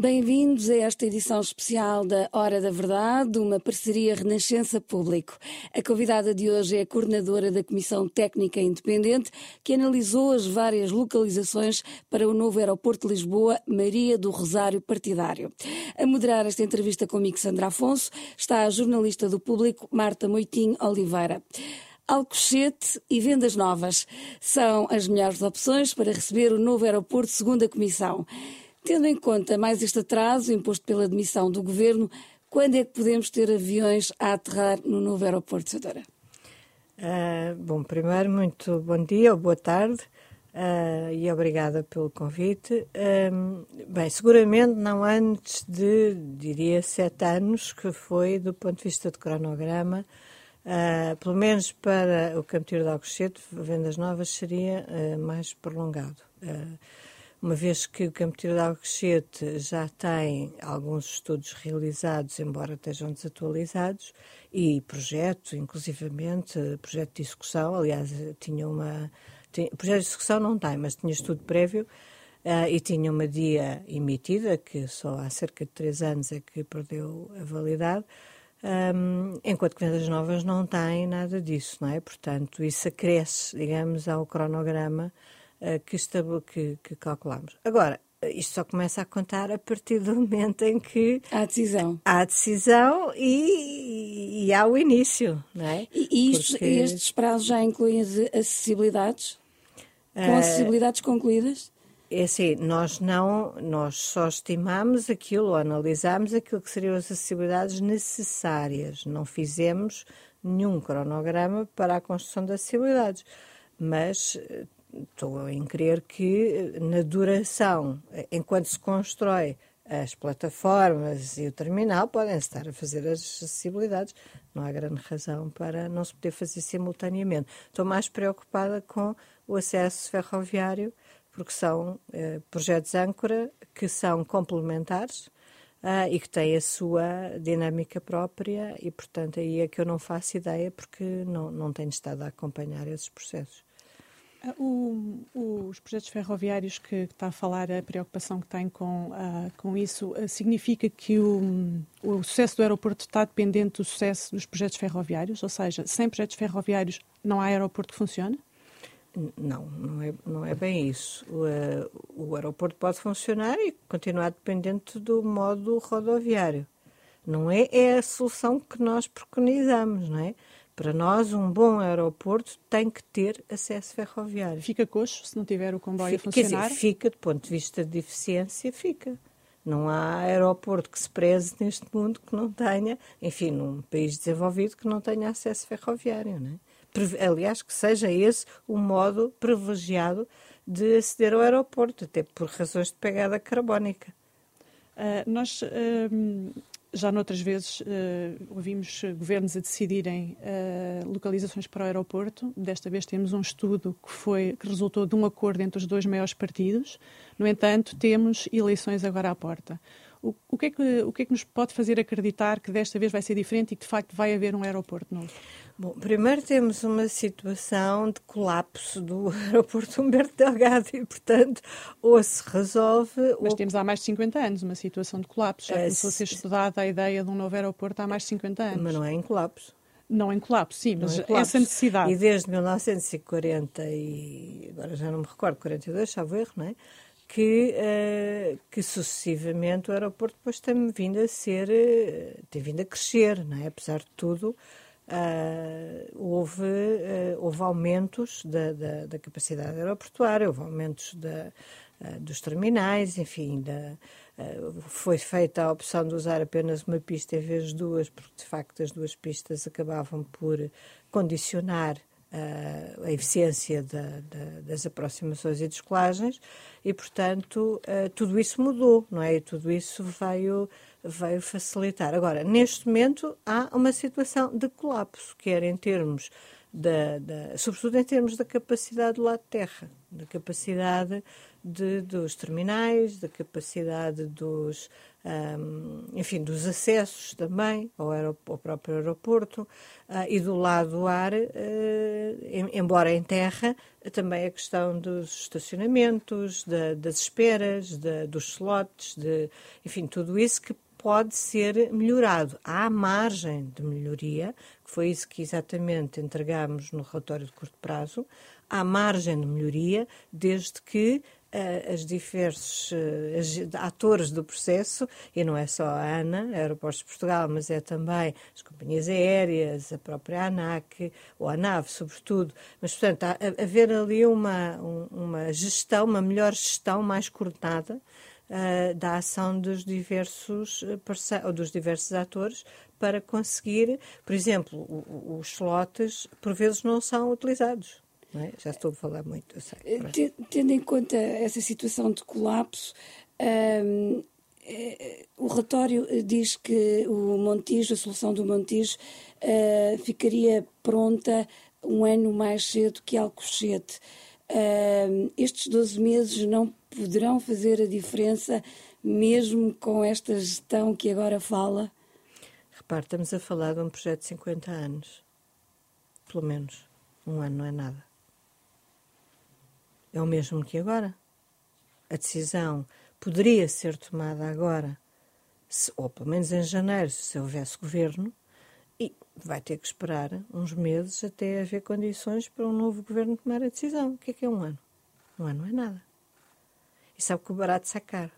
Bem-vindos a esta edição especial da Hora da Verdade, uma parceria Renascença Público. A convidada de hoje é a coordenadora da Comissão Técnica Independente, que analisou as várias localizações para o novo aeroporto de Lisboa, Maria do Rosário Partidário. A moderar esta entrevista comigo, Sandra Afonso, está a jornalista do Público, Marta Moitinho Oliveira. Alcochete e Vendas Novas são as melhores opções para receber o novo aeroporto segundo a Comissão. Tendo em conta mais este atraso imposto pela admissão do governo, quando é que podemos ter aviões a aterrar no novo aeroporto, Sadora? Uh, bom, primeiro, muito bom dia ou boa tarde uh, e obrigada pelo convite. Uh, bem, seguramente não antes de, diria, sete anos, que foi, do ponto de vista de cronograma, pelo menos para o Campo de Alcochete, vendas novas, seria mais prolongado uma vez que o Campo de Alcochete já tem alguns estudos realizados, embora estejam desatualizados, e projeto, inclusivamente, projeto de execução, aliás, tinha uma... Tinha, projeto de execução não tem, mas tinha estudo prévio, uh, e tinha uma dia emitida, que só há cerca de três anos é que perdeu a validade, um, enquanto que vendas novas não têm nada disso, não é? Portanto, isso acresce, digamos, ao cronograma que, que, que calculamos. Agora, isto só começa a contar a partir do momento em que há decisão. Há decisão e, e há o início, não é? E, e isto, Porque... estes prazos já incluem as acessibilidades? Com uh, acessibilidades concluídas? É assim, nós não, nós só estimamos aquilo, ou analisamos aquilo que seriam as acessibilidades necessárias. Não fizemos nenhum cronograma para a construção das acessibilidades. Mas eh, estou em crer que na duração, enquanto se constrói as plataformas e o terminal, podem estar a fazer as acessibilidades. Não há grande razão para não se poder fazer simultaneamente. Estou mais preocupada com o acesso ferroviário, porque são eh, projetos âncora que são complementares uh, e que têm a sua dinâmica própria e, portanto, aí é que eu não faço ideia porque não, não tenho estado a acompanhar esses processos. O, os projetos ferroviários que, que, está a falar, a preocupação que tem com, uh, com isso, uh, significa que o, o, sucesso do aeroporto está dependente do sucesso dos projetos ferroviários? Ou seja, sem projetos ferroviários não há aeroporto que funcione? Não, não é, não é bem isso. O, uh, o aeroporto pode funcionar e continuar dependente do modo rodoviário. Não é, é a solução que nós preconizamos, não é? Para nós, um bom aeroporto tem que ter acesso ferroviário. Fica coxo se não tiver o comboio fica, a funcionar? Quer dizer, fica, do ponto de vista de eficiência, fica. Não há aeroporto que se preze neste mundo que não tenha, enfim, num país desenvolvido que não tenha acesso ferroviário, não é? Aliás, que seja esse o modo privilegiado de aceder ao aeroporto, até por razões de pegada carbónica. Uh, nós uh, já noutras vezes uh, ouvimos governos a decidirem uh, localizações para o aeroporto. Desta vez temos um estudo que, foi, que resultou de um acordo entre os dois maiores partidos. No entanto, temos eleições agora à porta. O, o, que é que, o que é que nos pode fazer acreditar que desta vez vai ser diferente e que de facto vai haver um aeroporto novo? Bom, primeiro temos uma situação de colapso do aeroporto Humberto Delgado e, portanto, ou se resolve... Mas ou... temos há mais de 50 anos uma situação de colapso. Já é, começou a ser estudada a ideia de um novo aeroporto há mais de 50 anos. Mas não é em colapso. Não em colapso, sim, mas colapso. essa necessidade. E desde 1940 e agora já não me recordo, 42, salvo erro, não é? Que, uh, que sucessivamente o aeroporto depois tem vindo a ser, uh, tem vindo a crescer, não é? Apesar de tudo, Uh, houve, houve aumentos da, da, da, capacidade aeroportuária, houve aumentos da, dos terminais, enfim, da, foi feita a opção de usar apenas uma pista em vez de duas, porque de facto as duas pistas acabavam por condicionar a eficiência da, da, das aproximações e descolagens e, portanto, tudo isso mudou, não é? E tudo isso veio veio facilitar. Agora, neste momento, há uma situação de colapso, quer em termos da, da, sobretudo em termos da capacidade do lado de terra, da capacidade de, dos terminais, da capacidade dos, um, enfim, dos acessos também ao, ao próprio aeroporto uh, e do lado do ar, uh, em, embora em terra, também a questão dos estacionamentos, da, das esperas, dos slots, de, enfim, tudo isso que pode ser melhorado. Há margem de melhoria, que foi isso que exatamente entregámos no relatório de curto prazo, há margem de melhoria, desde que uh, as diversos uh, atores do processo, e não é só a ANA, Aeroportos de Portugal, mas é também as companhias aéreas, a própria ANAC, ou a NAV, sobretudo, mas, portanto, há, haver ali uma, um, uma gestão, uma melhor gestão mais coordenada, uh, da ação dos diversos, dos diversos atores para conseguir, por exemplo, os slots por vezes não são utilizados. É? Já estou a falar muito, eu sei. Eh, tendo em conta essa situação de colapso, um, eh, o relatório diz que o Montijo, a solução do Montijo, uh, ficaria pronta um ano mais cedo que Alcochete. Uh, estes 12 meses não poderão fazer a diferença, mesmo com esta gestão que agora fala? Repare, estamos a falar de um projeto de 50 anos. Pelo menos. Um ano não é nada é o mesmo que agora. A decisão poderia ser tomada agora, se, ou pelo menos em janeiro, se houvesse governo, e vai ter que esperar uns meses até haver condições para um novo governo tomar a decisão. O que é que é um ano? Um ano não é nada. E sabe que o barato sacar.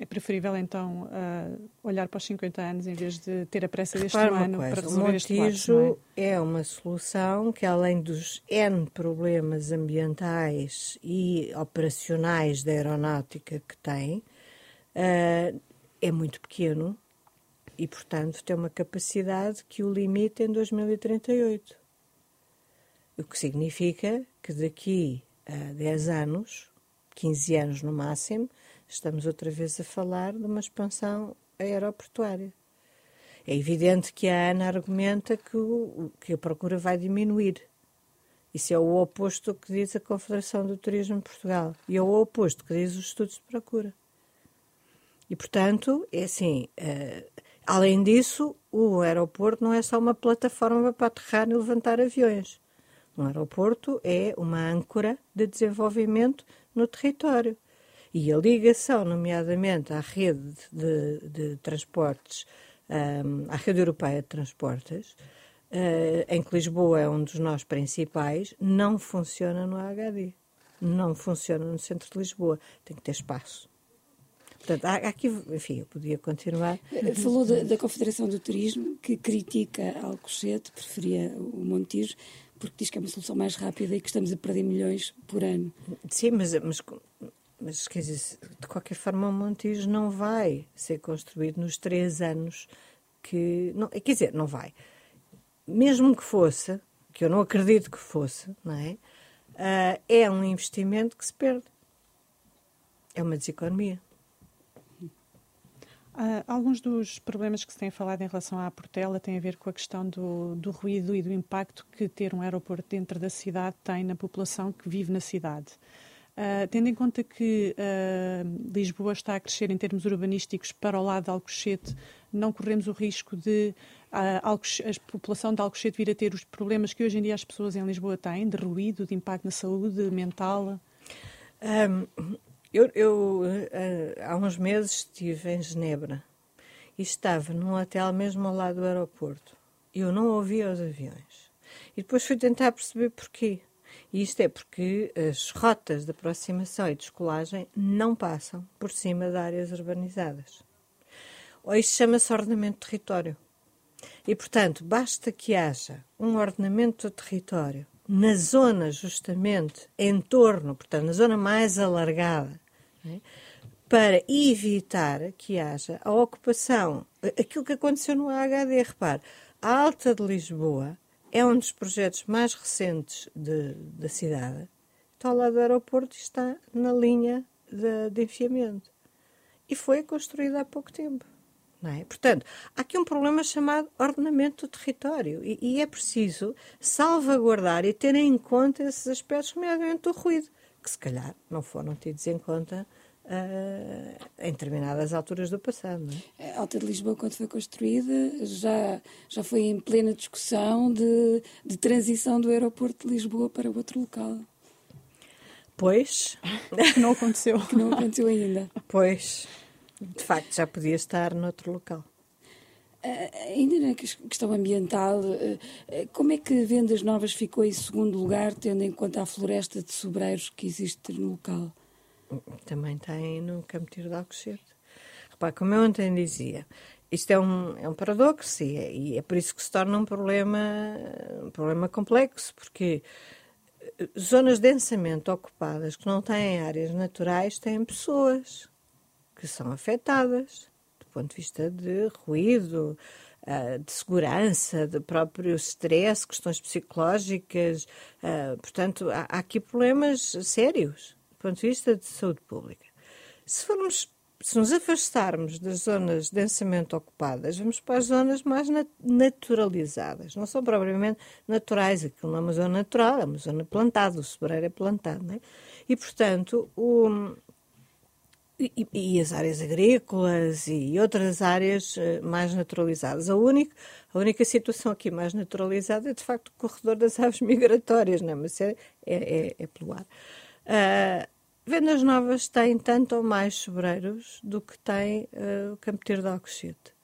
É preferível, então, uh, olhar para os 50 anos em vez de ter a pressa deste ano para resolver este Montijo é? é uma solução que, além dos N problemas ambientais e operacionais da aeronáutica que tem, uh, é muito pequeno e, portanto, tem uma capacidade que o limita em 2038. O que significa que daqui a 10 anos, 15 anos no máximo, estamos outra vez a falar de uma expansão aeroportuária. É evidente que a ANA argumenta que, o, que a procura vai diminuir. Isso é o oposto do que diz a Confederação do Turismo de Portugal. E é o oposto do que diz os estudos de procura. E, portanto, é assim, uh, além disso, o aeroporto não é só uma plataforma para aterrar e levantar aviões. Um aeroporto é uma âncora de desenvolvimento no território. E a ligação, nomeadamente à rede de, de transportes, um, à rede europeia de transportes, uh, em que Lisboa é um dos nós principais, não funciona no HD. Não funciona no centro de Lisboa. Tem que ter espaço. Portanto, há, há aqui, enfim, eu podia continuar. Eh, falou da, da, Confederação do Turismo, que critica Alcochete, preferia o Montijo, porque diz que é uma solução mais rápida e que estamos a perder milhões por ano. Sim, mas, mas mas, quer dizer, de qualquer forma, o Montijo não vai ser construído nos três anos que. Não, quer dizer, não vai. Mesmo que fosse, que eu não acredito que fosse, não é? Uh, é um investimento que se perde. É uma deseconomia. Uh, alguns dos problemas que se tem falado em relação à Portela têm a ver com a questão do, do, ruído e do impacto que ter um aeroporto dentro da cidade tem na população que vive na cidade. Uh, tendo em conta que uh, Lisboa está a crescer em termos urbanísticos para o lado de Alcochete, não corremos o risco de uh, a população de Alcochete vir a ter os problemas que hoje em dia as pessoas em Lisboa têm, de ruído, de impacto na saúde mental? Um, eu, eu há uns meses estive em Genebra e estava num hotel mesmo ao lado do aeroporto. Eu não ouvia os aviões. E depois fui tentar perceber porquê. Isto é porque as rotas de aproximação e descolagem não passam por cima de áreas urbanizadas. Isto chama-se ordenamento de território. E, portanto, basta que haja um ordenamento do território na zona, justamente, em torno, portanto, na zona mais alargada, é? para evitar que haja a ocupação. Aquilo que aconteceu no HD, repare, a Alta de Lisboa é um dos projetos mais recentes de, da cidade. Está ao lado do aeroporto e está na linha de, de enfiamento. E foi construído há pouco tempo. É? Portanto, há aqui um problema chamado ordenamento do território e, e, é preciso salvaguardar e ter em conta esses aspectos, nomeadamente do ruído, que se calhar não foram tidos em conta uh, em determinadas alturas do passado. É? A Alta de Lisboa, quando foi construída, já, já foi em plena discussão de, de transição do aeroporto de Lisboa para outro local. Pois. Que não aconteceu. que não aconteceu ainda. Pois. De facto, já podia estar noutro local. Uh, ainda na questão ambiental, uh, como é que Vendas Novas ficou em segundo lugar, tendo em conta a floresta de sobreiros que existe no local? Também tem no Campo Tiro de Alcochete. Repare, como eu ontem dizia, isto é um, é um paradoxo e é, e é por isso que se torna um problema, um problema complexo, porque zonas densamente ocupadas que não têm áreas naturais têm pessoas que são afetadas do ponto de vista de ruído, ah, de segurança, de próprio stress, questões psicológicas. Ah, portanto, há aqui problemas sérios ponto de vista de saúde pública. Se formos se nos afastarmos das zonas densamente ocupadas, vamos para as zonas mais naturalizadas. Não são propriamente naturais, aquilo não é uma zona natural, é uma zona plantada, o sobreiro é plantado. Não é? E, portanto, o, e, e, as áreas agrícolas e outras áreas eh, mais naturalizadas. A única, a única situação aqui mais naturalizada é, de facto, o corredor das aves migratórias, não é? mas é, é, é, é pelo ar. Uh, Vendas Novas tem tanto ou mais sobreiros do que tem uh, o Campo Tiro de Alcochete.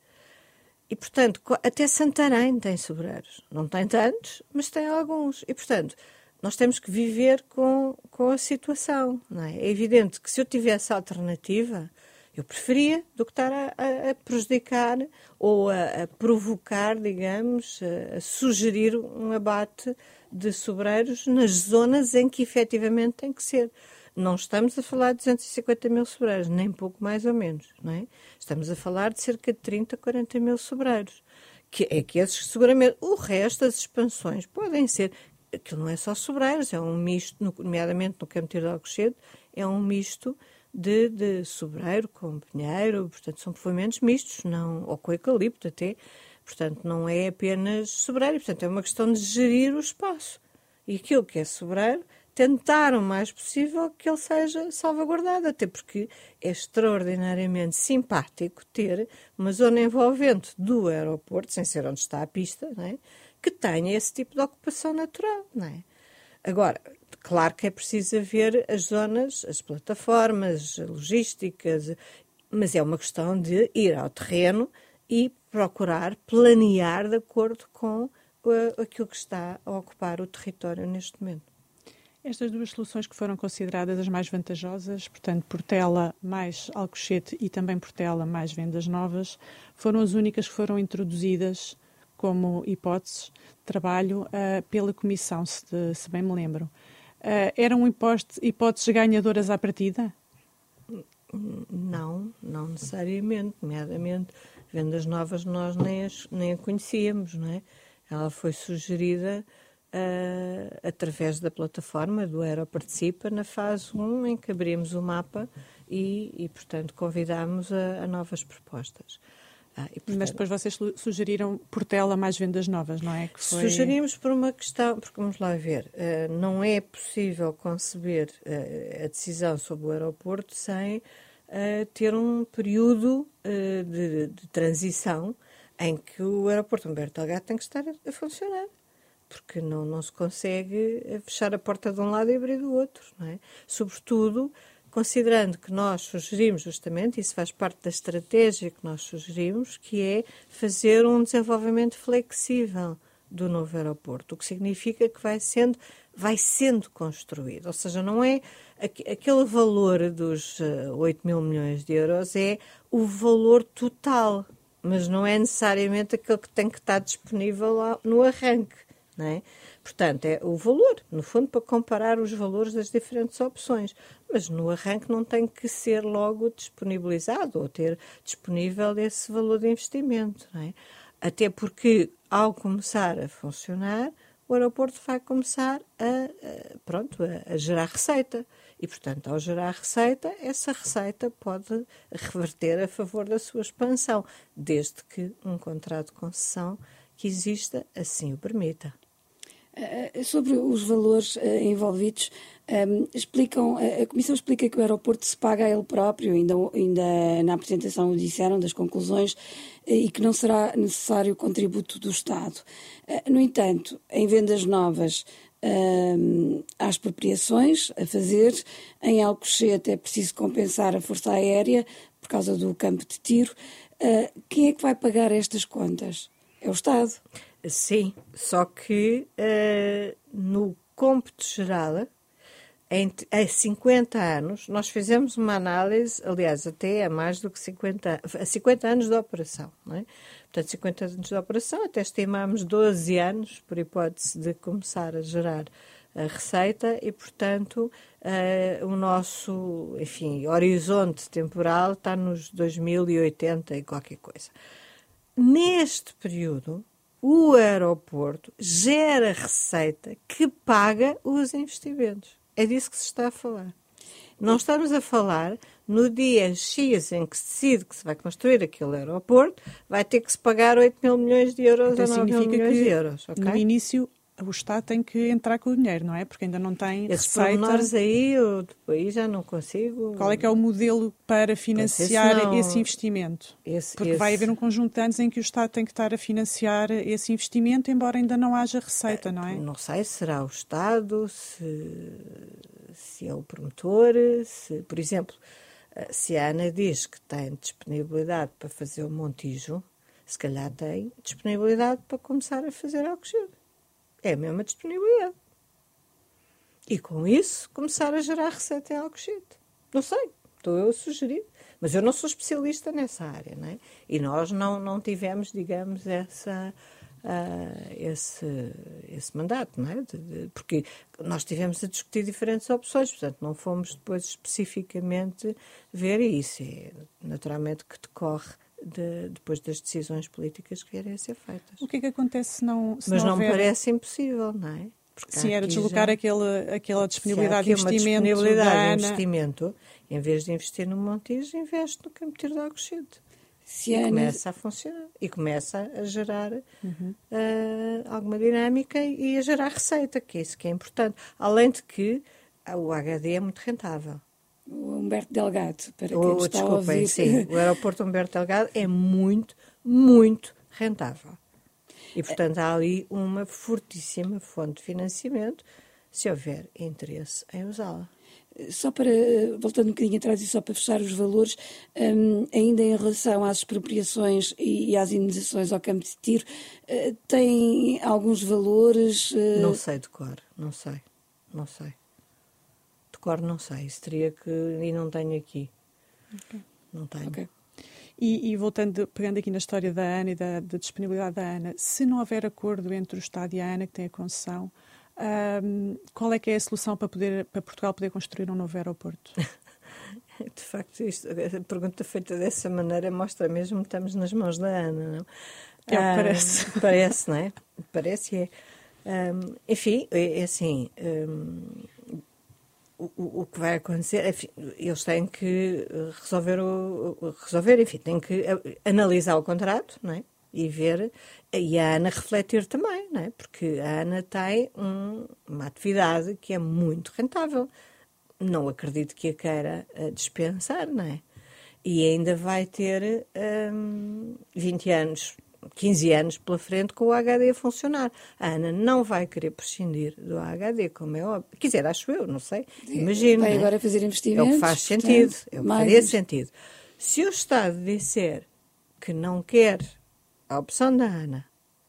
E, portanto, até Santarém tem sobreiros. Não tem tantos, mas tem alguns. E, portanto, nós temos que viver com, com a situação. É? é? evidente que se eu tivesse alternativa, eu preferia do que estar a, a, a prejudicar ou a, a, provocar, digamos, a, sugerir um abate de sobreiros nas zonas em que efetivamente tem que ser. Não estamos a falar de 250 mil sobreiros, nem pouco mais ou menos. Não é? Estamos a falar de cerca de 30, 40 mil sobreiros. Que é que esses seguramente. O resto, as expansões, podem ser. Aquilo não é só sobreiros, é um misto, nomeadamente no Campo de Alcochete, é um misto de, de sobreiro com pinheiro, portanto são povoamentos mistos, não, ou com eucalipto até, portanto não é apenas sobreiro, portanto é uma questão de gerir o espaço. E aquilo que é sobreiro tentar o mais possível que ele seja salvaguardado, até porque é extraordinariamente simpático ter uma zona envolvente do aeroporto, sem ser onde está a pista, é? que tenha esse tipo de ocupação natural. É? Agora, claro que é preciso haver as zonas, as plataformas logísticas, mas é uma questão de ir ao terreno e procurar planear de acordo com uh, aquilo que está a ocupar o território neste momento. Estas duas soluções que foram consideradas as mais vantajosas, portanto, Portela mais Alcochete e também Portela mais vendas novas, foram as únicas que foram introduzidas como hipóteses de trabalho uh, pela Comissão, se, de, se, bem me lembro. Uh, eram hipóteses, hipóteses ganhadoras à partida? Não, não necessariamente. Nomeadamente, vendas novas nós nem, as, nem a conhecíamos, não é? Ela foi sugerida uh, através da plataforma do Aero Participa, na fase 1, em que abrimos o mapa e, e portanto, convidámos a, a novas propostas. Ah, portanto, Mas depois vocês sugeriram Portela mais vendas novas, não é? Foi... Sugerimos por uma questão, porque vamos lá ver, uh, não é possível conceber uh, a decisão sobre o aeroporto sem uh, ter um período de, de, transição em que o aeroporto Humberto Delgado tem que estar a, a funcionar porque não, não se consegue eh, fechar a porta de um lado e abrir do outro, não é? Sobretudo, considerando que nós sugerimos justamente, isso faz parte da estratégia que nós sugerimos, que é fazer um desenvolvimento flexível do novo aeroporto, o que significa que vai sendo, vai sendo construído. Ou seja, não é aquele valor dos 8 eh, mil milhões de euros, é o valor total, mas não é necessariamente aquele que tem que estar disponível no arranque. Não é? Portanto, é o valor, no fundo, para comparar os valores das diferentes opções. Mas no arranque não tem que ser logo disponibilizado ou ter disponível esse valor de investimento. É? Até porque, ao começar a funcionar, o aeroporto vai começar a, a pronto, a, a, gerar receita. E, portanto, ao gerar receita, essa receita pode reverter a favor da sua expansão, desde que um contrato de concessão que exista assim o permita. Eh, sobre os valores uh, envolvidos, um, ehm, explicam, a Comissão explica que o aeroporto se paga a ele próprio, ainda, ainda na apresentação o disseram das conclusões, uh, e que não será necessário o contributo do Estado. Uh, no entanto, em vendas novas, ehm, há expropriações a fazer. Em Alcochete é preciso compensar a Força Aérea por causa do campo de tiro. quem é que vai pagar estas contas? É o Estado. Sim, só que uh, no cômputo geral, em, há 50 anos, nós fizemos uma análise, aliás, até há mais do que 50, 50 anos de operação. Não é? Portanto, 50 anos de operação, até estimámos 12 anos, por hipótese de começar a gerar a receita e, portanto, uh, o nosso, enfim, horizonte temporal está nos 2080 e qualquer coisa. Neste período, o aeroporto gera receita que paga os investimentos. É disso que se está a falar. Não estamos a falar no dia X em que se decide que se vai construir aquele aeroporto, vai ter que se pagar 8 mil milhões de euros então, ou 9 mil milhões de euros. Okay? No início o Estado tem que entrar com o dinheiro, não é? Porque ainda não tem Esses receita. Aí, eu, aí já não consigo. Qual é que é o modelo para financiar esse, não... esse investimento? Esse, Porque esse... vai haver um conjunto de anos em que o Estado tem que estar a financiar esse investimento, embora ainda não haja receita, não é? Não sei, será o Estado, se, se é o promotor, se, por exemplo, se a Ana diz que tem disponibilidade para fazer o Montijo, se calhar tem disponibilidade para começar a fazer Alcochete. É a mesma disponibilidade. E com isso, começar a gerar receita em Alcochete. Não sei, estou eu a sugerir. Mas eu não sou especialista nessa área, não é? E nós não, não tivemos, digamos, essa, uh, esse, esse mandato, não é? De, de, porque nós tivemos a discutir diferentes opções, portanto, não fomos depois especificamente ver isso. É naturalmente que decorre de, depois das decisões políticas que vierem a ser feitas. O que é que acontece se não se Mas não, não houver... me parece impossível, não é? Porque Sim, era deslocar já... aquele, aquela disponibilidade de investimento. Disponibilidade de investimento, em vez de investir no Montijo, investe no Campo Tiro de Alcochete. Se e começa a funcionar e começa a gerar uhum. uh, alguma dinâmica e a gerar receita, que é isso que é importante. Além de que o HD é muito rentável o Humberto Delgado, para quem oh, está desculpem, a ouvir. sim, o aeroporto Humberto Delgado é muito, muito rentável. E, portanto, há ali uma fortíssima fonte de financiamento, se houver interesse em usá-la. Só para, voltando um bocadinho atrás e só para fechar os valores, um, ainda em relação às expropriações e, às indenizações ao campo de tiro, uh, tem alguns valores? Uh... Não sei de cor, não sei, não sei cor não sei, isso teria que. e não tenho aqui. Okay. Não tenho. Okay. E, e, voltando, pegando aqui na história da ANA e da, da, disponibilidade da ANA, se não houver acordo entre o Estado e a ANA, que tem a concessão, um, qual é que é a solução para, poder, para Portugal poder construir um novo aeroporto? De facto, isto, a pergunta feita dessa maneira mostra mesmo que estamos nas mãos da Ana, não? É que parece. Ah, parece, não é? Parece é. Um, enfim, é, é assim. Um, o, o, que vai acontecer, enfim, eles têm que resolver, o, resolver, enfim, têm que analisar o contrato, não é? E ver, e a Ana refletir também, não é? Porque a Ana tem um, uma atividade que é muito rentável. Não acredito que a queira eh, dispensar, não é? E ainda vai ter um, 20 anos 15 anos pela frente com o HD a funcionar. A Ana não vai querer prescindir do HD, como é óbvio. Quiser, acho eu, não sei. Imagino. Vai né? agora fazer investimentos. É o que faz sentido. Portanto, é o que mais... faria sentido. Se o Estado disser que não quer a opção da Ana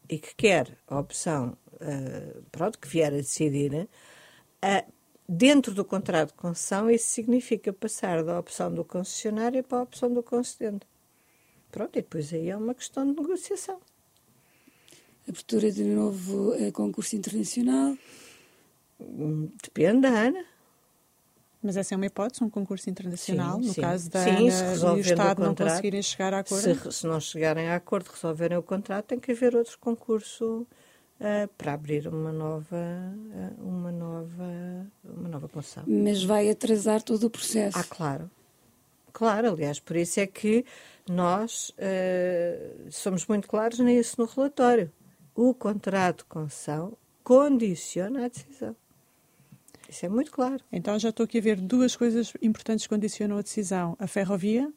e que quer a opção, uh, pronto, que vier a decidir, uh, dentro do contrato de concessão, isso significa passar da opção do concessionário para a opção do concedente. Pronto, e depois aí é uma questão de negociação. Abertura de novo uh, concurso internacional? Hum, depende da Ana. Mas essa é uma hipótese, um concurso internacional, sim, no sim. caso da sim, Ana e o Estado o contrato, não conseguirem chegar a acordo? Se, se, não chegarem a acordo, resolverem o contrato, tem que haver outro concurso uh, para abrir uma nova, uh, uma nova, uma nova concessão. Mas vai atrasar todo o processo. Ah, claro. Claro, aliás, por isso é que nós uh, somos muito claros nisso no relatório. O contrato de concessão condiciona a decisão. Isso é muito claro. Então já estou aqui a ver duas coisas importantes que condicionam a decisão: a ferrovia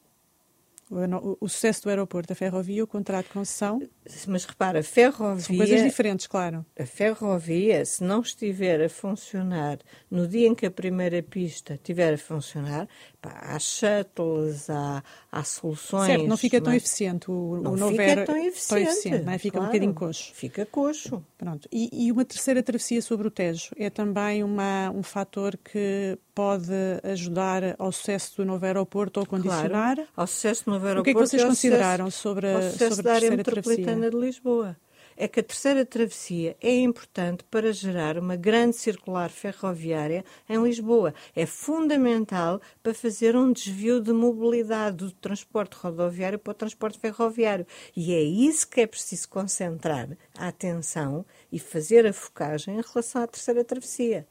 o, sucesso do aeroporto, a ferrovia, o contrato de concessão. Mas repara, a ferrovia. São coisas diferentes, claro. A ferrovia, se não estiver a funcionar no dia em que a primeira pista estiver a funcionar, pá, há shuttles, há, há soluções. Certo, não fica tão eficiente. O, não o fica Nover, tão eficiente. Tão eficiente não é? Fica claro, um bocadinho coxo. Fica coxo. Pronto. E, e, uma terceira travessia sobre o Tejo é também uma, um fator que pode ajudar ao sucesso do novo aeroporto ou condicionar? Claro, ao sucesso do novo aeroporto. O que é que vocês consideraram sucesso, sobre, a, sobre a área metropolitana travessia? de Lisboa? É que a terceira travessia é importante para gerar uma grande circular ferroviária em Lisboa. É fundamental para fazer um desvio de mobilidade do transporte rodoviário para o transporte ferroviário. E é isso que é preciso concentrar a atenção e fazer a focagem em relação à terceira travessia.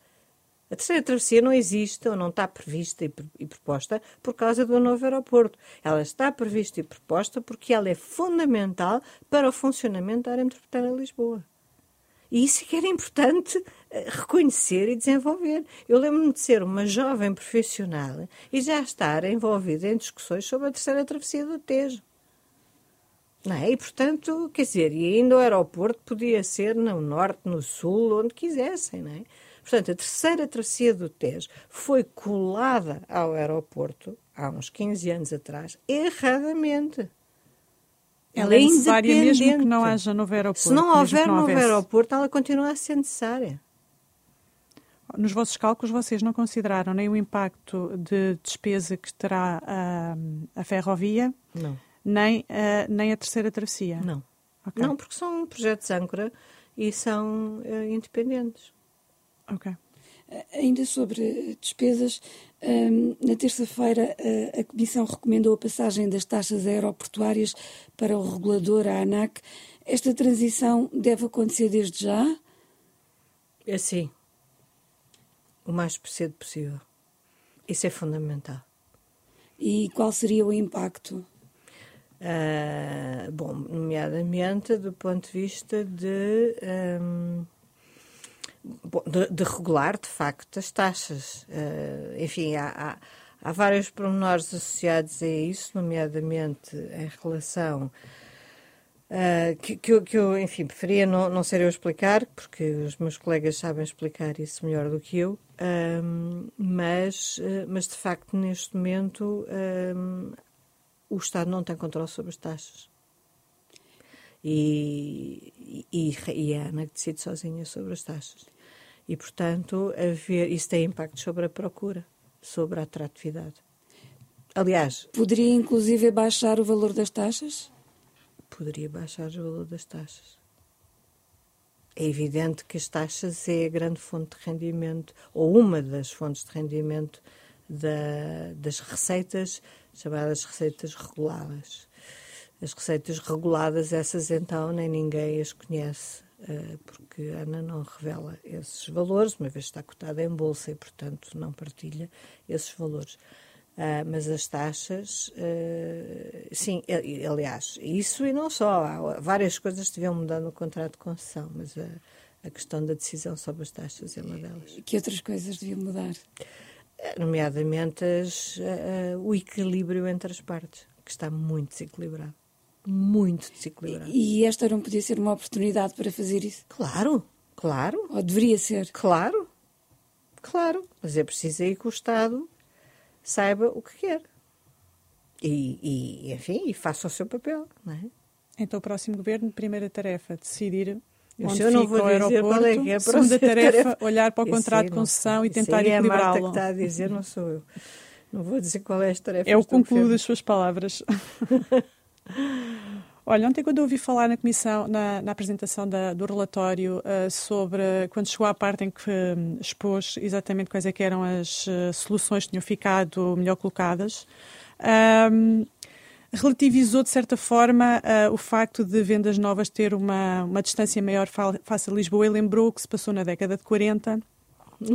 A terceira travessia não existe ou não está prevista e, proposta por causa do novo aeroporto. Ela está prevista e proposta porque ela é fundamental para o funcionamento da área metropolitana de Lisboa. E isso é que era importante eh, reconhecer e desenvolver. Eu lembro-me de ser uma jovem profissional e já estar envolvida em discussões sobre a terceira travessia do Tejo. Não é? E, portanto, quer dizer, e ainda o aeroporto podia ser no norte, no sul, onde quisessem, não é? Portanto, a terceira travessia do Tejo foi colada ao aeroporto há uns 15 anos atrás, erradamente. Ela é necessária mesmo que não haja novo aeroporto. Se não houver não novo aeroporto, ela continua a ser necessária. Nos vossos cálculos, vocês não consideraram nem o impacto de despesa que terá a, a ferrovia, não. Nem, a, nem a terceira travessia? Não. Okay. Não, porque são projetos âncora e são uh, independentes. Ok. Ainda sobre despesas, hum, na terça-feira a Comissão recomendou a passagem das taxas aeroportuárias para o regulador, a ANAC. Esta transição deve acontecer desde já? É sim. O mais cedo possível. Isso é fundamental. E qual seria o impacto? Uh, bom, nomeadamente do ponto de vista de. Um, de, de, regular, de facto, as taxas. Uh, enfim, há, há, há, vários pormenores associados a isso, nomeadamente em relação. Uh, que, que, eu, que, eu, enfim, preferia não, não ser eu explicar, porque os meus colegas sabem explicar isso melhor do que eu, mas, uh, mas de facto, neste momento, o Estado não tem controle sobre as taxas. E, e, e a ANA decide sozinha sobre as taxas. E, portanto, haver, isso tem impacto sobre a procura, sobre a atratividade. Aliás. Poderia, inclusive, baixar o valor das taxas? Poderia baixar o valor das taxas. É evidente que as taxas é a grande fonte de rendimento, ou uma das fontes de rendimento da, das receitas, chamadas receitas reguladas. As receitas reguladas, essas então nem ninguém as conhece eh, porque a ANA não revela esses valores, uma vez está cotada em bolsa e, portanto, não partilha esses valores. Uh, mas as taxas, uh, sim, aliás, isso e não só, há várias coisas deviam mudar no contrato de concessão, mas a, a questão da decisão sobre as taxas é uma delas. Que outras coisas deviam mudar? Nomeadamente as, o equilíbrio entre as partes, que está muito desequilibrado muito desequilibrado. E esta não podia ser uma oportunidade para fazer isso? Claro, claro. Ou deveria ser? Claro, claro. Mas é preciso aí que o Estado saiba o que quer. E, e enfim, e faça o seu papel, não é? Então, o próximo governo, primeira tarefa, decidir onde fica não vou o aeroporto. É que é segunda tarefa, tarefa, olhar para o contrato de concessão e tentar equilibrá-lo. É a Marta que está a dizer, não sou eu. Não vou dizer qual é a tarefa. É o concluo das suas palavras. Olha, ontem quando ouvi falar na comissão, na, na apresentação da, do relatório uh, sobre, quando chegou à parte em que um, expôs exatamente quais é eram as uh, soluções que tinham ficado melhor colocadas, um, relativizou, de certa forma, uh, o facto de Vendas Novas ter uma, uma distância maior face a Lisboa e lembrou o que se passou na década de 40,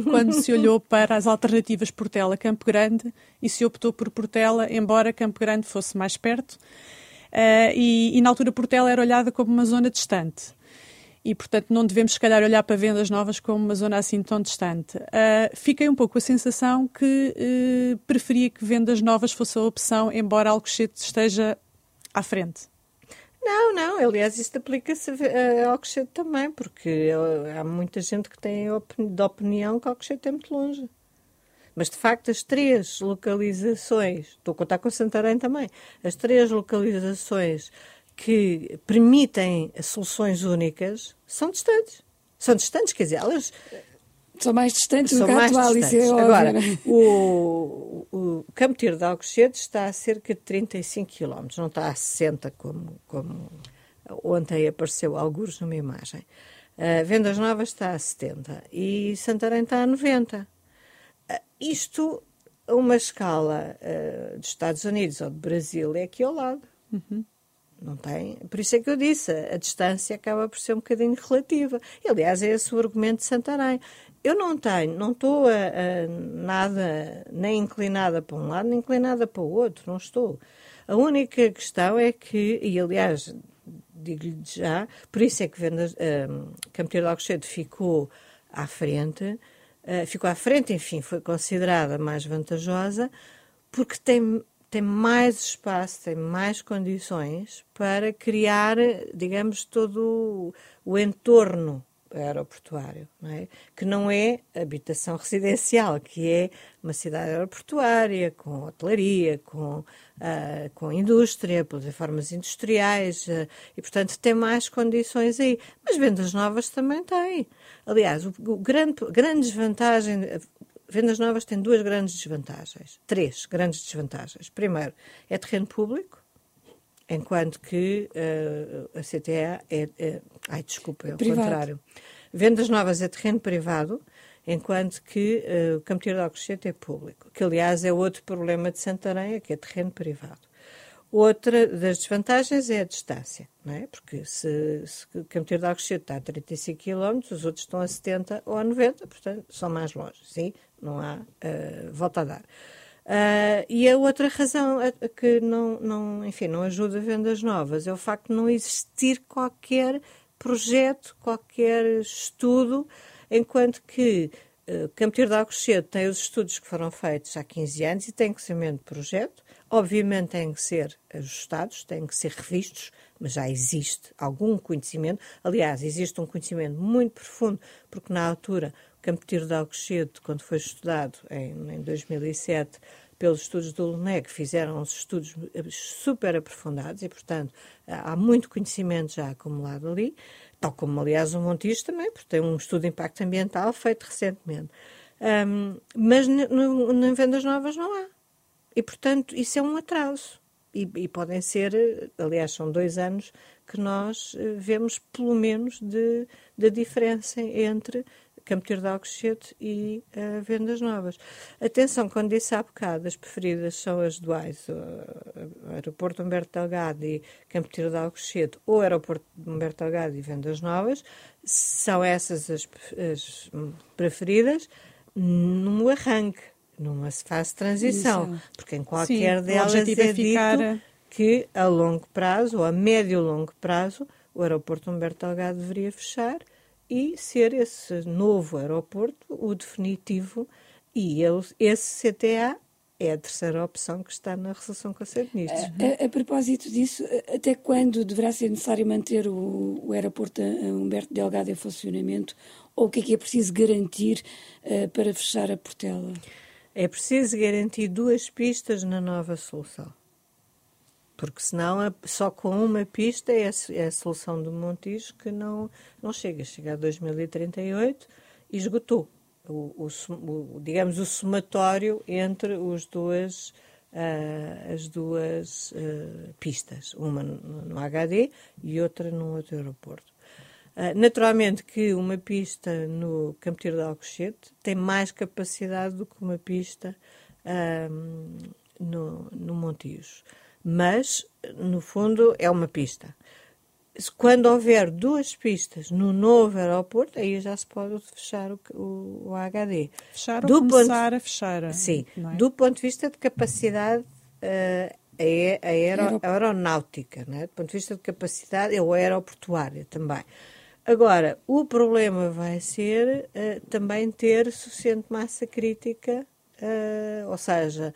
quando se olhou para as alternativas Portela-Campo Grande e se optou por Portela, embora Campo Grande fosse mais perto. Uh, e, e, na altura Portela era olhada como uma zona distante. E, portanto, não devemos, se calhar, olhar para vendas novas como uma zona assim tão distante. Uh, fiquei um pouco com a sensação que uh, preferia que vendas novas fosse a opção, embora Alcochete esteja à frente. Não, não, aliás, isso aplica-se a Alcochete também, porque há muita gente que tem a opinião que Alcochete é muito longe. Mas, de facto, as três localizações, estou a contar com Santarém também, as três localizações que permitem soluções únicas são distantes. São distantes, quer dizer, elas são mais distantes do que a atual, isso é Agora, o, o Campo Tiro de Alcochete está a cerca de 35 km, não está a 60 como, como ontem apareceu alguns numa imagem. Uh, Vendas Novas está a 70 e Santarém está a 90. Isto, uma escala uh, dos Estados Unidos ou do Brasil, é aqui ao lado. Uhum. Não tem. Por isso é que eu disse, a, a distância acaba por ser um bocadinho relativa. E, aliás, é esse o argumento de Santarém. Eu não tenho, não estou a, a, nada nem inclinada para um lado, nem inclinada para o outro, não estou. A única questão é que, e aliás, digo-lhe já, por isso é que Vendas, um, Campeiro de Alcochete ficou à frente, ficou à frente, enfim, foi considerada mais vantajosa, porque tem, tem mais espaço, tem mais condições para criar, digamos, todo o, o entorno aeroportuário, não é? que não é habitação residencial, que é uma cidade aeroportuária, com hotelaria, com, uh, com indústria, plataformas industriais, uh, e portanto tem mais condições aí. Mas vendas novas também tem. Aliás, o, o grande, grande desvantagem. Vendas novas tem duas grandes desvantagens. Três grandes desvantagens. Primeiro, é terreno público enquanto que uh, a CTA é, é, Ai, desculpa, é o privado. contrário. Vendas novas é terreno privado, enquanto que uh, o Campo de Alcochete é público, que aliás é outro problema de Santarém, é que é terreno privado. Outra das desvantagens é a distância, não é? porque se, se o Campo de Alcochete está a 35 km, os outros estão a 70 ou a 90, portanto são mais longe, sim, não há uh, volta a dar. Uh, e a outra razão que não, não, enfim, não ajuda vendas novas é o facto de não existir qualquer projeto, qualquer estudo, enquanto que uh, Campo de Alcochete tem os estudos que foram feitos há 15 anos e tem conhecimento de projeto. Obviamente têm que ser ajustados, têm que ser revistos, mas já existe algum conhecimento. Aliás, existe um conhecimento muito profundo, porque na altura Campo Tiro de Alcochete, quando foi estudado em, em 2007 pelos estudos do LUNEC, fizeram uns estudos super aprofundados e, portanto, há muito conhecimento já acumulado ali, tal como, aliás, o Montijo também, porque tem um estudo de impacto ambiental feito recentemente. Um, mas em vendas novas não há. E, portanto, isso é um atraso. E, e, podem ser, aliás, são dois anos que nós eh, vemos, pelo menos, de, de diferença entre Campo Tiro de Alcochete e uh, Vendas Novas. Atenção, quando disse há bocado, as preferidas são as duais, o Aeroporto Humberto Delgado e Campo Tiro de Alcochete, ou Aeroporto Humberto Delgado e Vendas Novas, são essas as, as preferidas no arranque, numa fase de transição, Isso. porque em qualquer Sim, delas é, é ficar... dito que a longo prazo, ou a médio e longo prazo, o aeroporto Humberto Delgado deveria fechar e ser esse novo aeroporto o definitivo e esse CTA é a terceira opção que está na do Conselho de Ministros. A, a, a, propósito disso, até quando deverá ser necessário manter o, o aeroporto Humberto Delgado em funcionamento ou o que é que é preciso garantir uh, para fechar a Portela? É preciso garantir duas pistas na nova solução porque senão só com uma pista é a, é a solução do Montijo que não, não chega. Chega a 2038 e esgotou. O, o, o, digamos, o somatório entre os duas, uh, as duas uh, pistas, uma no, no, HD e outra num outro aeroporto. Uh, naturalmente que uma pista no Campo Tiro de Alcochete tem mais capacidade do que uma pista no, no Montijo Mas, no fundo, é uma pista. Quando houver duas pistas no novo aeroporto, aí já se pode fechar o, o, o HD. Fechar do ou começar ponto, a fechar. Sim. É? Do ponto de vista de capacidade uh, a, aero, a aeronáutica, né? do ponto de vista de capacidade, ou aeroportuária também. Agora, o problema vai ser uh, também ter suficiente massa crítica, uh, ou seja,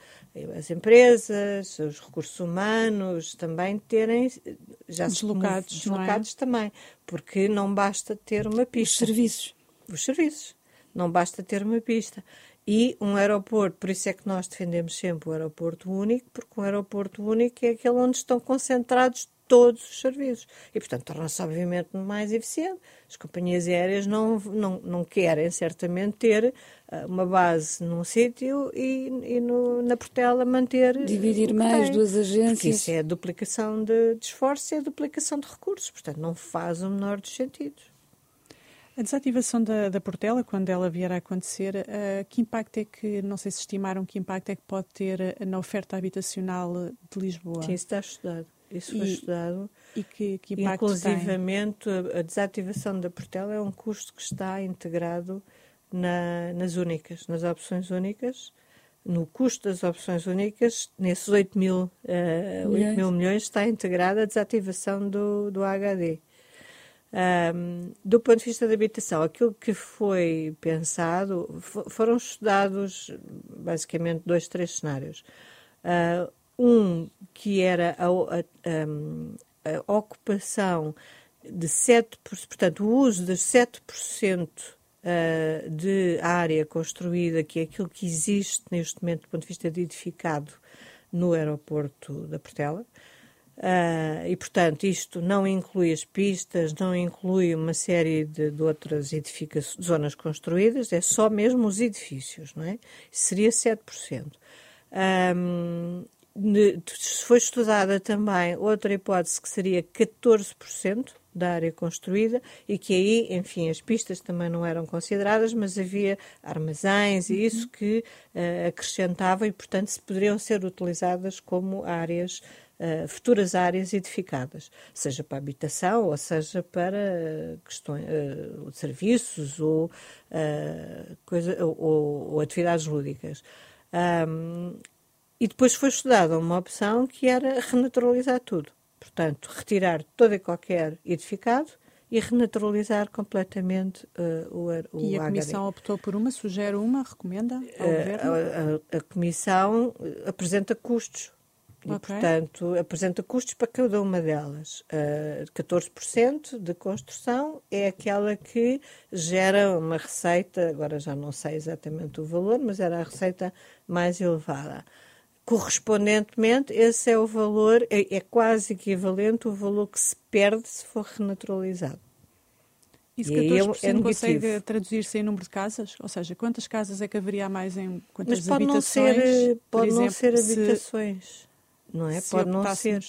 as empresas, os recursos humanos também terem já deslocados, deslocados é? também, porque não basta ter uma pista. Os serviços. Os serviços. Não basta ter uma pista. E um aeroporto, por isso é que nós defendemos sempre o aeroporto único, porque um aeroporto único é aquele onde estão concentrados todos os serviços. E, portanto, torna-se obviamente mais eficiente. As companhias aéreas não, não, não querem certamente ter uh, uma base num sítio e, e no, na Portela manter. Dividir mais tem. duas agências. Porque isso é a duplicação de, de esforços e a duplicação de recursos. Portanto, não faz o menor dos sentidos. A desativação da, da Portela, quando ela vier a acontecer, uh, que impacto é que, não sei se estimaram, que impacto é que pode ter na oferta habitacional de Lisboa? Sim, isso está estudado. Isso foi estudado. E que, que impacto Inclusivamente, tem? a desativação da Portela é um custo que está integrado na, nas únicas, nas opções únicas. No custo das opções únicas, nesses 8 mil, uh, 8 mil milhões, está integrada a desativação do, do HD. Um, do ponto de vista da habitação, aquilo que foi pensado foram estudados basicamente dois, três cenários. Uh, um que era a, a, a, ocupação de 7%, portanto, o uso de 7% uh, de área construída, que é aquilo que existe neste momento do ponto de vista de edificado no aeroporto da Portela. Uh, e, portanto, isto não inclui as pistas, não inclui uma série de, de outras zonas construídas, é só mesmo os edifícios, não é? Seria 7%. Um, foi estudada também outra hipótese que seria 14% da área construída e que aí, enfim, as pistas também não eram consideradas, mas havia armazéns e isso que uh, acrescentava e, portanto, se poderiam ser utilizadas como áreas uh, futuras áreas edificadas, seja para habitação ou seja para questões uh, serviços ou, coisa, ou, ou, atividades lúdicas. Um, e depois foi estudada uma opção que era renaturalizar tudo. Portanto, retirar todo e qualquer edificado e renaturalizar completamente uh, o, o E a Comissão optou por uma, sugere uma, recomenda ao uh, Governo? A, a, a, Comissão apresenta custos e, okay. portanto, apresenta custos para cada uma delas. Uh, 14% de construção é aquela que gera uma receita, agora já não sei exatamente o valor, mas era a receita mais elevada. Correspondentemente, esse é o valor, é, é quase equivalente ao valor que se perde se for renaturalizado. Isso 14% é, é consegue traduzir-se em número de casas? Ou seja, quantas casas é que haveria mais em quantas Mas pode habitações? Não ser, pode exemplo, não ser habitações, se, não é? Pode não ser.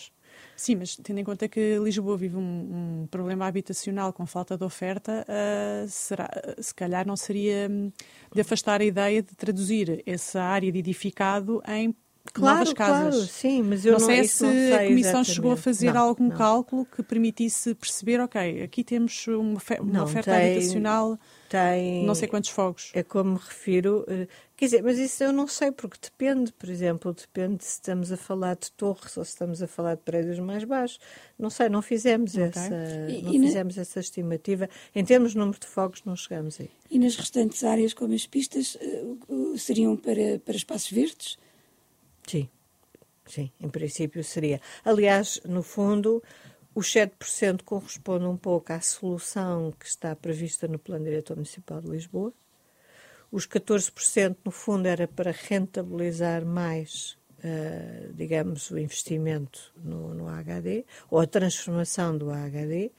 Sim, mas tendo em conta que Lisboa vive um, um problema habitacional com falta de oferta, uh, será, se calhar não seria hum, de afastar a ideia de traduzir essa área de edificado em claro, novas casas. Claro, sim, mas eu não, não sei se não sei a Comissão exatamente. chegou a fazer não, algum não. cálculo que permitisse perceber, ok, aqui temos uma, uma não, oferta tem, habitacional, tem, não sei quantos fogos. É como me refiro, eh, quer dizer, mas isso eu não sei, porque depende, por exemplo, depende se estamos a falar de torres ou se estamos a falar de prédios mais baixos. Não sei, não fizemos, okay. essa, e, não e fizemos na... essa estimativa. Em termos de número de fogos, não chegamos aí. E nas restantes áreas, como as pistas, eh, seriam para, para espaços verdes? Sim. Sim, em princípio seria. Aliás, no fundo, os 7% corresponde um pouco à solução que está prevista no Plano Diretor Municipal de Lisboa. Os 14%, no fundo, era para rentabilizar mais, uh, digamos, o investimento no, no, HD, ou a transformação do HD.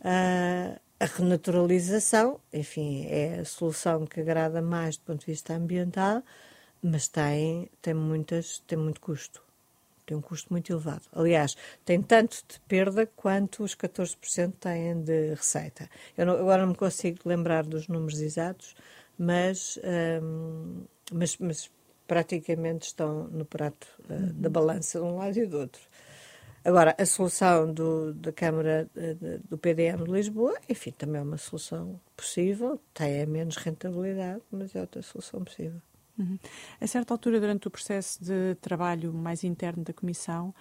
Uh, a renaturalização, enfim, é a solução que agrada mais do ponto de vista ambiental, mas tem, tem, muitas, tem muito custo tem um custo muito elevado. Aliás, tem tanto de perda quanto os 14% têm de receita. Eu não, agora não me consigo lembrar dos números exatos, mas, hum, mas, mas praticamente estão no prato uh, da balança de um lado e do outro. Agora, a solução do, da Câmara do PDM de Lisboa, enfim, também é uma solução possível, tem menos rentabilidade, mas é outra solução possível. Uhum. A certa altura, durante o processo de trabalho mais interno da Comissão,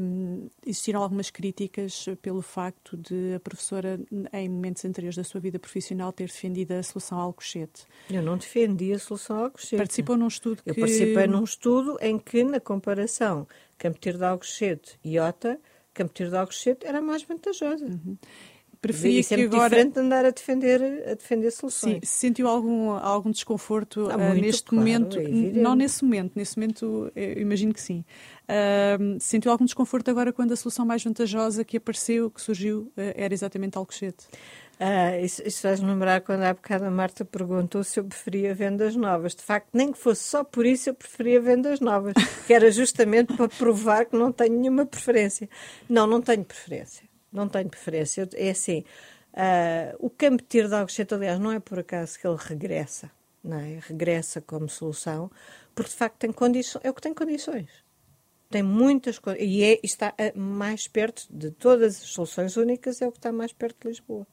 um, existiram algumas críticas pelo facto de a professora, em momentos anteriores da sua vida profissional, ter defendido a solução Alcochete. Eu não defendi a solução Alcochete. Participou num estudo que... Eu participei num estudo em que, na comparação Campo de Alcochete e Ota, Campo de Alcochete era mais vantajosa. Uhum preferia Isso é que agora... diferente andar a defender, a defender soluções. Sim, sentiu algum, algum desconforto uh, neste claro, momento? É não nesse momento, nesse momento eu imagino que sim. Uh, sentiu algum desconforto agora quando a solução mais vantajosa que apareceu, que surgiu, uh, era exatamente Alcochete? Ah, isso, isso faz-me lembrar quando há bocado a Marta perguntou se eu preferia vendas novas. De facto, nem que fosse só por isso eu preferia vendas novas, que era justamente para provar que não tenho nenhuma preferência. Não, não tenho preferência não tenho preferência. É assim, uh, o campo de tiro de Alcochete, aliás, não é por acaso que ele regressa, não é? Regressa como solução, porque de facto tem condições, é o que tem condições. Tem muitas coisas, e é, está mais perto de todas as soluções únicas, é o que está mais perto de Lisboa.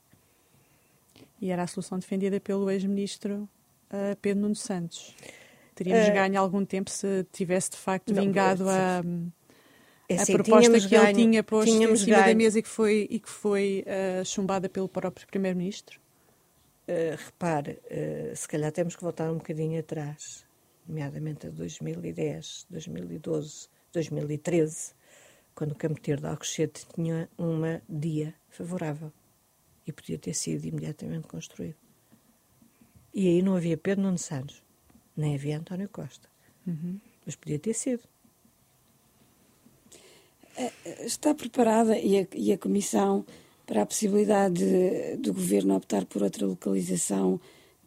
E era a solução defendida pelo ex-ministro uh, Pedro Nuno Santos. Teríamos uh, ganho algum tempo se tivesse de facto não, vingado a. É assim, a proposta que ganho, ele tinha posto em cima ganho. da mesa e que foi, e que foi uh, chumbada pelo próprio Primeiro-Ministro? Uh, repare, uh, se calhar temos que voltar um bocadinho atrás, nomeadamente a 2010, 2012, 2013, quando o Campeteiro de Alcochete tinha uma dia favorável e podia ter sido imediatamente construído. E aí não havia Pedro Nuno Santos, nem havia António Costa. Uhum. Mas podia ter sido. Está preparada e a, e a Comissão para a possibilidade de, do Governo optar por outra localização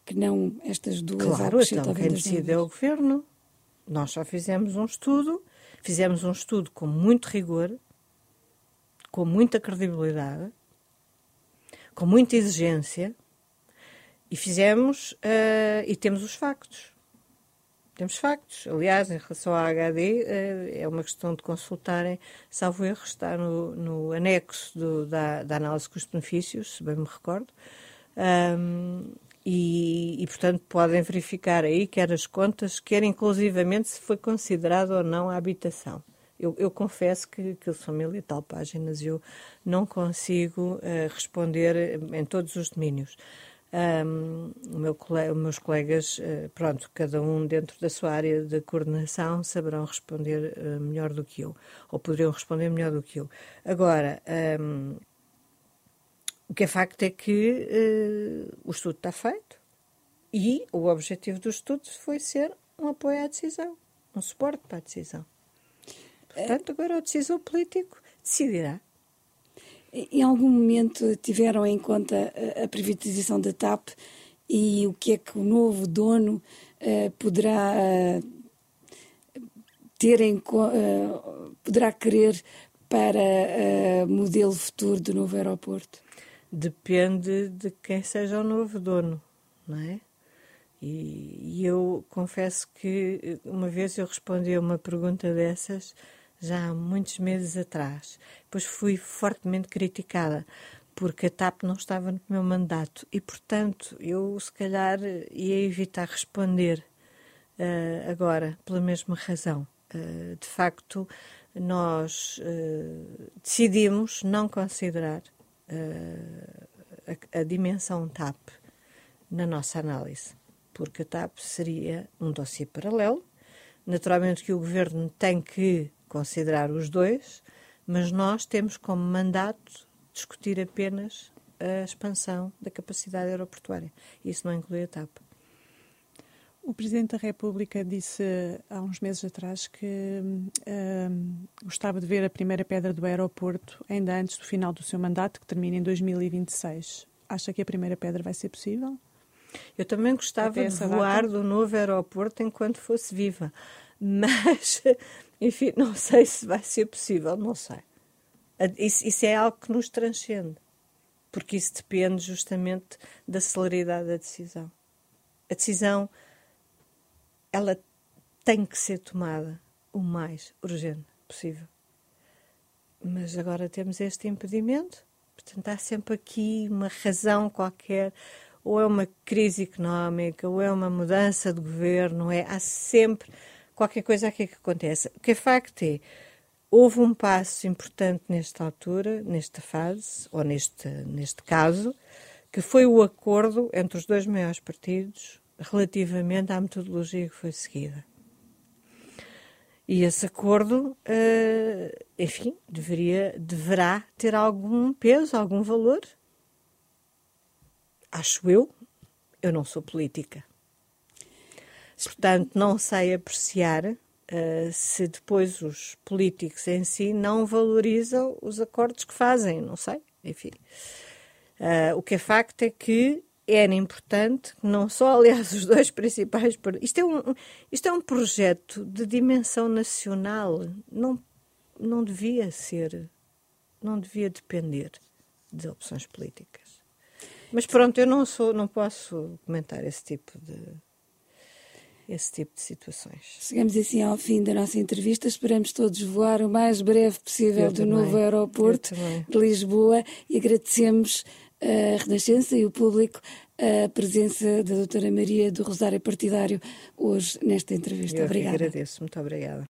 que não estas duas Claro, então quem decide é o Governo. Nós só fizemos um estudo, fizemos um estudo com muito rigor, com muita credibilidade, com muita exigência, e fizemos, uh, e temos os factos. Temos factos. Aliás, em relação à HD, eh, é uma questão de consultarem, salvo erro, está no, no anexo do, da, da análise custo-benefícios, se bem me recordo. Um, e, e, portanto, podem verificar aí quer as contas, quer inclusivamente se foi considerado ou não a habitação. Eu, eu confesso que, que são mil e tal páginas eu não consigo uh, responder em todos os domínios. Um, meu os meus colegas, uh, pronto, cada um dentro da sua área de coordenação saberão responder uh, melhor do que eu, ou poderiam responder melhor do que eu. Agora, um, o que é facto é que uh, o estudo está feito e o objetivo do estudo foi ser um apoio à decisão, um suporte para a decisão. Portanto, agora o decisor político decidirá. Em algum momento tiveram em conta a privatização da TAP e o que é que o novo dono uh, poderá uh, ter em uh, poderá querer para o modelo futuro do novo aeroporto? Depende de quem seja o novo dono, não é? E, e eu confesso que uma vez eu respondi a uma pergunta dessas já há muitos meses atrás. Depois fui fortemente criticada porque a TAP não estava no meu mandato e, portanto, eu se calhar ia evitar responder uh, agora pela mesma razão. Uh, de facto, nós uh, decidimos não considerar a, a dimensão TAP na nossa análise, porque a TAP seria um dossiê paralelo. Naturalmente que o governo tem que considerar os dois, mas nós temos como mandato discutir apenas a expansão da capacidade aeroportuária. Isso não inclui a TAP. O Presidente da República disse há uns meses atrás que um, gostava de ver a primeira pedra do aeroporto ainda antes do final do seu mandato, que termina em 2026. Acha que a primeira pedra vai ser possível? Eu também gostava de voar data? do novo aeroporto enquanto fosse viva, mas enfim, não sei se vai ser possível, não sei. Isso, isso é algo que nos transcende, porque isso depende justamente da celeridade da decisão. A decisão, ela tem que ser tomada o mais urgente possível. Mas agora temos este impedimento, portanto há sempre aqui uma razão qualquer, ou é uma crise económica, ou é uma mudança de governo, é, há sempre qualquer coisa aqui que acontece. O que é facto é, houve um passo importante nesta altura, nesta fase, ou neste, neste caso, que foi o acordo entre os dois maiores partidos relativamente à metodologia que foi seguida. E esse acordo, uh, enfim, deveria, deverá ter algum peso, algum valor. Acho eu. Eu não sou política. Portanto, não sei apreciar uh, se depois os políticos em si não valorizam os acordos que fazem. Não sei. Enfim. Uh, o que é facto é que era importante, não só, aliás, os dois principais. Isto é um, isto é um projeto de dimensão nacional, não, não devia ser, não devia depender de opções políticas. Mas pronto, eu não sou, não posso comentar esse tipo de esse tipo de situações. Chegamos assim ao fim da nossa entrevista. Esperamos todos voar o mais breve possível eu do também. novo aeroporto de Lisboa e agradecemos a Renascença e o público a presença da doutora Maria do Rosário Partidário hoje nesta entrevista. Eu obrigada. agradeço, muito obrigada.